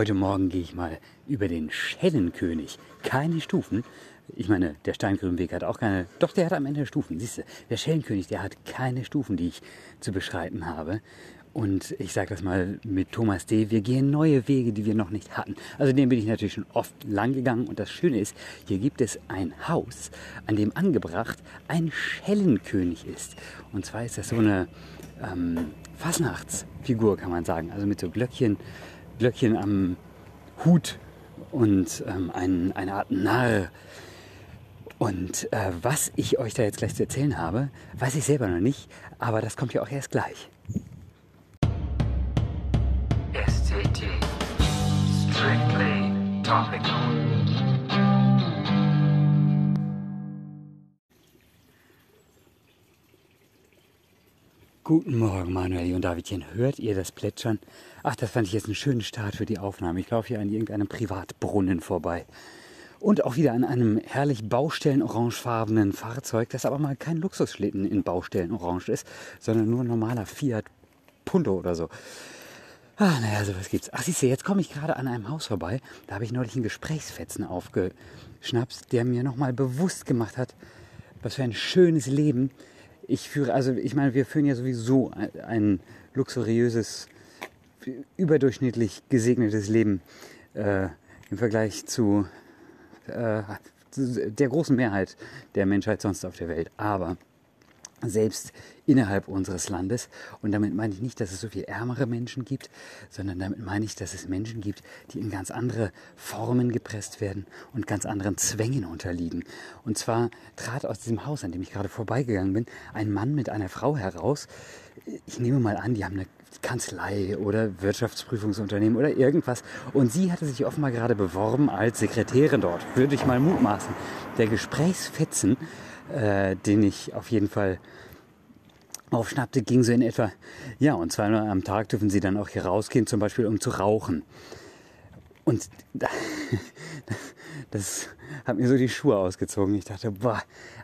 heute Morgen gehe ich mal über den Schellenkönig. Keine Stufen. Ich meine, der Steingrünweg hat auch keine. Doch, der hat am Ende Stufen. Siehst du, der Schellenkönig, der hat keine Stufen, die ich zu beschreiten habe. Und ich sage das mal mit Thomas D., wir gehen neue Wege, die wir noch nicht hatten. Also den bin ich natürlich schon oft lang gegangen. Und das Schöne ist, hier gibt es ein Haus, an dem angebracht ein Schellenkönig ist. Und zwar ist das so eine ähm, Fasnachtsfigur, kann man sagen. Also mit so Glöckchen, Glöckchen am Hut und ähm, ein, eine Art Narr. Und äh, was ich euch da jetzt gleich zu erzählen habe, weiß ich selber noch nicht, aber das kommt ja auch erst gleich. SCT. Strictly topical. Guten Morgen, Manueli und Davidchen. Hört ihr das Plätschern? Ach, das fand ich jetzt einen schönen Start für die Aufnahme. Ich laufe hier an irgendeinem Privatbrunnen vorbei. Und auch wieder an einem herrlich baustellen-orangefarbenen Fahrzeug, das aber mal kein Luxusschlitten in baustellen-orange ist, sondern nur ein normaler Fiat Punto oder so. Ah, naja, sowas gibt's. Ach, siehst du, jetzt komme ich gerade an einem Haus vorbei. Da habe ich neulich einen Gesprächsfetzen aufgeschnappt, der mir nochmal bewusst gemacht hat, was für ein schönes Leben ich führe. Also, ich meine, wir führen ja sowieso ein, luxuriöses, überdurchschnittlich gesegnetes Leben äh, im Vergleich zu äh, der großen Mehrheit der Menschheit sonst auf der Welt. Aber selbst innerhalb unseres Landes. Und damit meine ich nicht, dass es so viel ärmere Menschen gibt, sondern damit meine ich, dass es Menschen gibt, die in ganz andere Formen gepresst werden und ganz anderen Zwängen unterliegen. Und zwar trat aus diesem Haus, an dem ich gerade vorbeigegangen bin, ein Mann mit einer Frau heraus. Ich nehme mal an, die haben eine Kanzlei oder Wirtschaftsprüfungsunternehmen oder irgendwas. Und sie hatte sich offenbar gerade beworben als Sekretärin dort. Würde ich mal mutmaßen. Der Gesprächsfetzen, äh, den ich auf jeden Fall aufschnappte, ging so in etwa, ja, und zweimal am Tag dürfen sie dann auch hier rausgehen, zum Beispiel um zu rauchen. Und das hat mir so die Schuhe ausgezogen. Ich dachte, boah,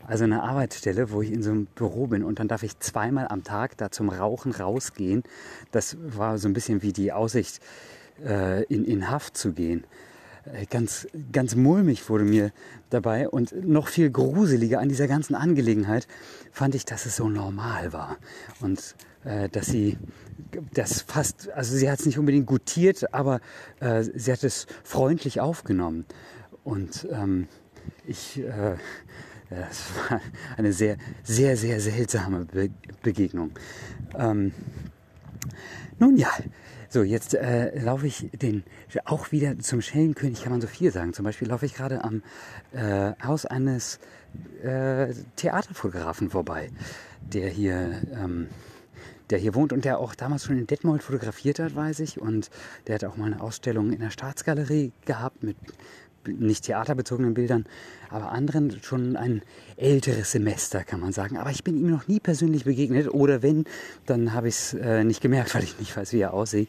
also eine Arbeitsstelle, wo ich in so einem Büro bin und dann darf ich zweimal am Tag da zum Rauchen rausgehen. Das war so ein bisschen wie die Aussicht, äh, in, in Haft zu gehen. Äh, ganz, ganz mulmig wurde mir dabei und noch viel gruseliger an dieser ganzen Angelegenheit fand ich, dass es so normal war und äh, dass sie das fast, also sie hat es nicht unbedingt gutiert, aber äh, sie hat es freundlich aufgenommen und ähm, ich, äh, das war eine sehr, sehr, sehr seltsame Be Begegnung. Ähm, nun ja, so, jetzt äh, laufe ich den auch wieder zum Schellenkönig, kann man so viel sagen. Zum Beispiel laufe ich gerade am äh, Haus eines äh, Theaterfotografen vorbei, der hier, ähm, der hier wohnt und der auch damals schon in Detmold fotografiert hat, weiß ich. Und der hat auch mal eine Ausstellung in der Staatsgalerie gehabt mit nicht theaterbezogenen Bildern, aber anderen schon ein älteres Semester, kann man sagen. Aber ich bin ihm noch nie persönlich begegnet oder wenn, dann habe ich es äh, nicht gemerkt, weil ich nicht weiß, wie er aussieht.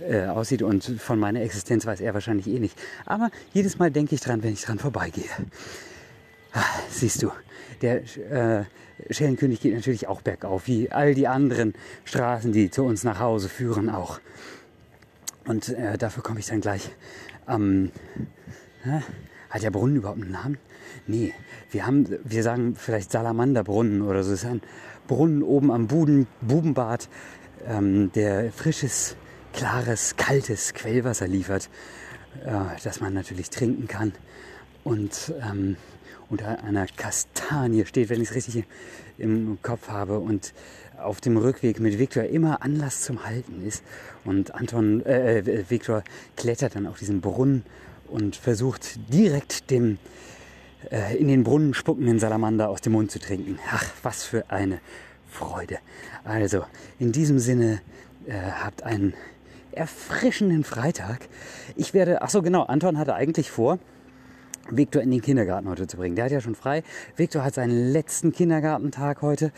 Äh, aussieht und von meiner Existenz weiß er wahrscheinlich eh nicht. Aber jedes Mal denke ich dran, wenn ich dran vorbeigehe. Ah, siehst du, der äh, Schellenkönig geht natürlich auch bergauf, wie all die anderen Straßen, die zu uns nach Hause führen, auch. Und äh, dafür komme ich dann gleich am hat der Brunnen überhaupt einen Namen? Nee, wir haben, wir sagen vielleicht Salamanderbrunnen oder so. Das ist ein Brunnen oben am Buden, Bubenbad, ähm, der frisches, klares, kaltes Quellwasser liefert, äh, das man natürlich trinken kann. Und ähm, unter einer Kastanie steht, wenn ich es richtig im Kopf habe und auf dem Rückweg mit Viktor immer Anlass zum Halten ist. Und Anton, äh, äh Viktor klettert dann auf diesen Brunnen und versucht direkt dem äh, in den Brunnen spuckenden Salamander aus dem Mund zu trinken. Ach, was für eine Freude. Also, in diesem Sinne, äh, habt einen erfrischenden Freitag. Ich werde, ach so genau, Anton hatte eigentlich vor, Viktor in den Kindergarten heute zu bringen. Der hat ja schon frei. Viktor hat seinen letzten Kindergartentag heute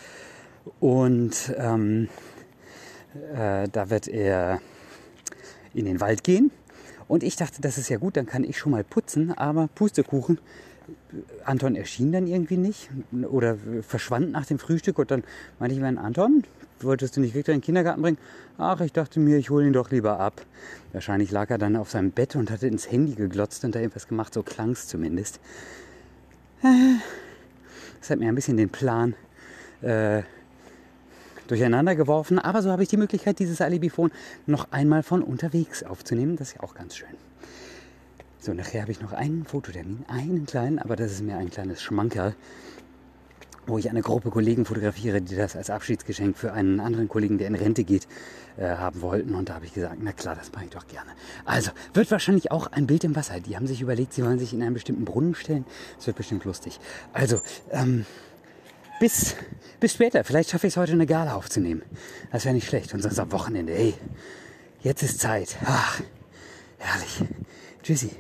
und ähm, äh, da wird er in den Wald gehen und ich dachte, das ist ja gut, dann kann ich schon mal putzen, aber Pustekuchen, Anton erschien dann irgendwie nicht oder verschwand nach dem Frühstück und dann meinte ich mir, Anton, wolltest du nicht Victor in den Kindergarten bringen? Ach, ich dachte mir, ich hole ihn doch lieber ab. Wahrscheinlich lag er dann auf seinem Bett und hatte ins Handy geglotzt und da irgendwas gemacht, so klang es zumindest. Das hat mir ein bisschen den Plan äh, durcheinander geworfen, aber so habe ich die Möglichkeit, dieses Alibifon noch einmal von unterwegs aufzunehmen. Das ist ja auch ganz schön. So, nachher habe ich noch einen Fototermin, einen kleinen, aber das ist mir ein kleines Schmankerl, wo ich eine Gruppe Kollegen fotografiere, die das als Abschiedsgeschenk für einen anderen Kollegen, der in Rente geht, äh, haben wollten. Und da habe ich gesagt, na klar, das mache ich doch gerne. Also, wird wahrscheinlich auch ein Bild im Wasser. Die haben sich überlegt, sie wollen sich in einen bestimmten Brunnen stellen. Das wird bestimmt lustig. Also, ähm, bis, bis später. Vielleicht schaffe ich es heute eine Gala aufzunehmen. Das wäre nicht schlecht. Und sonst am Wochenende. Hey, jetzt ist Zeit. Ach, herrlich. Tschüssi.